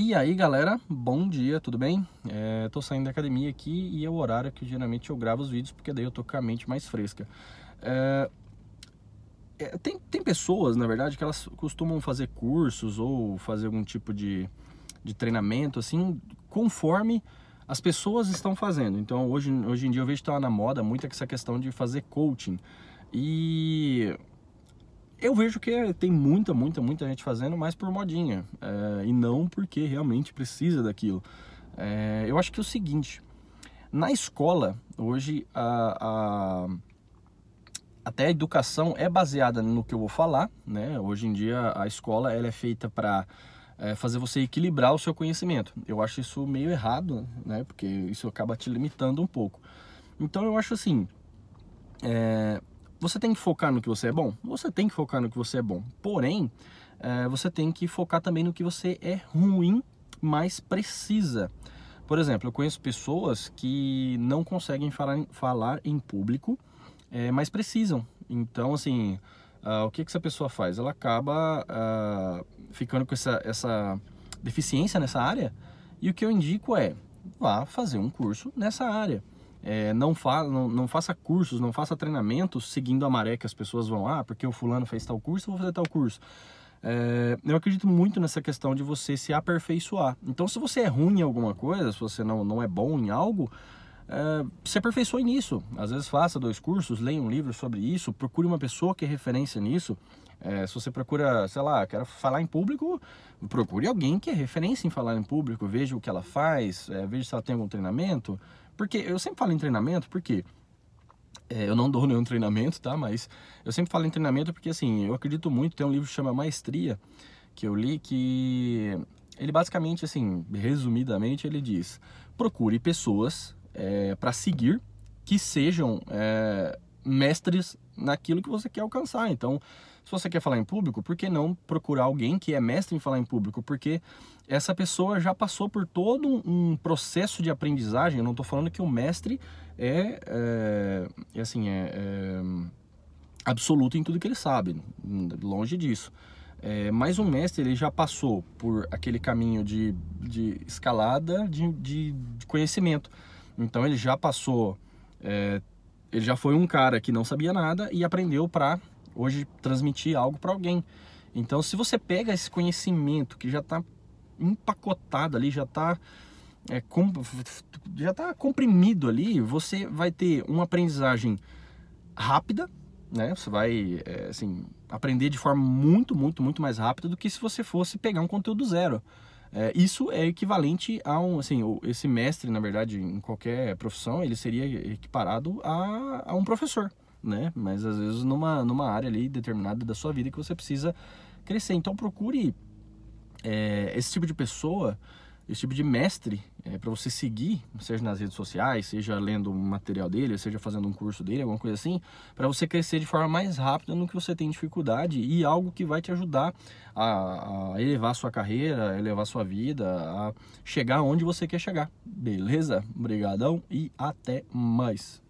E aí galera, bom dia, tudo bem? É, tô saindo da academia aqui e é o horário que geralmente eu gravo os vídeos, porque daí eu tô com a mente mais fresca. É, é, tem, tem pessoas, na verdade, que elas costumam fazer cursos ou fazer algum tipo de, de treinamento, assim, conforme as pessoas estão fazendo. Então hoje, hoje em dia eu vejo que tá na moda muito essa questão de fazer coaching. E eu vejo que tem muita, muita, muita gente fazendo, mas por modinha. É, e não porque realmente precisa daquilo. É, eu acho que é o seguinte, na escola, hoje, a, a, até a educação é baseada no que eu vou falar, né? Hoje em dia a escola ela é feita para é, fazer você equilibrar o seu conhecimento. Eu acho isso meio errado, né? Porque isso acaba te limitando um pouco. Então eu acho assim, é, você tem que focar no que você é bom? Você tem que focar no que você é bom. Porém, é, você tem que focar também no que você é ruim, mas precisa. Por exemplo, eu conheço pessoas que não conseguem falar, falar em público, é, mas precisam. Então, assim, uh, o que, que essa pessoa faz? Ela acaba uh, ficando com essa, essa deficiência nessa área. E o que eu indico é, vá fazer um curso nessa área. É, não, fa não, não, faça cursos, não faça treinamentos seguindo a maré que as pessoas vão, ah, porque o fulano fez tal curso, eu vou fazer tal curso. É, eu acredito muito nessa questão de você se aperfeiçoar. Então, se você é ruim em alguma coisa, se você não, não é bom em algo, é, se aperfeiçoe nisso. Às vezes faça dois cursos, leia um livro sobre isso, procure uma pessoa que é referência nisso. É, se você procura, sei lá, quero falar em público, procure alguém que é referência em falar em público, veja o que ela faz, é, veja se ela tem algum treinamento, porque eu sempre falo em treinamento, porque é, eu não dou nenhum treinamento, tá? Mas eu sempre falo em treinamento porque, assim, eu acredito muito. Tem um livro que chama Maestria, que eu li, que ele basicamente, assim, resumidamente, ele diz: procure pessoas é, para seguir que sejam é, mestres naquilo que você quer alcançar. Então, se você quer falar em público, por que não procurar alguém que é mestre em falar em público? Porque essa pessoa já passou por todo um processo de aprendizagem. Eu não estou falando que o mestre é, é, é assim, é, é, absoluto em tudo que ele sabe, longe disso. É, mas um mestre ele já passou por aquele caminho de, de escalada de, de, de conhecimento. Então ele já passou, é, ele já foi um cara que não sabia nada e aprendeu para hoje transmitir algo para alguém. Então, se você pega esse conhecimento que já está empacotado ali, já está é, com, já tá comprimido ali, você vai ter uma aprendizagem rápida, né? Você vai é, assim, aprender de forma muito, muito, muito mais rápida do que se você fosse pegar um conteúdo zero. É, isso é equivalente a um, assim, esse mestre, na verdade, em qualquer profissão, ele seria equiparado a, a um professor né? Mas às vezes numa, numa área ali determinada da sua vida que você precisa crescer. Então procure é, esse tipo de pessoa, esse tipo de mestre é, para você seguir, seja nas redes sociais, seja lendo um material dele, seja fazendo um curso dele, alguma coisa assim, para você crescer de forma mais rápida no que você tem dificuldade e algo que vai te ajudar a, a elevar sua carreira, elevar sua vida, a chegar onde você quer chegar. Beleza? Obrigadão e até mais.